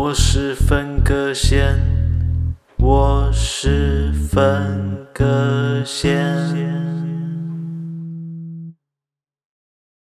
我是分割线，我是分割线。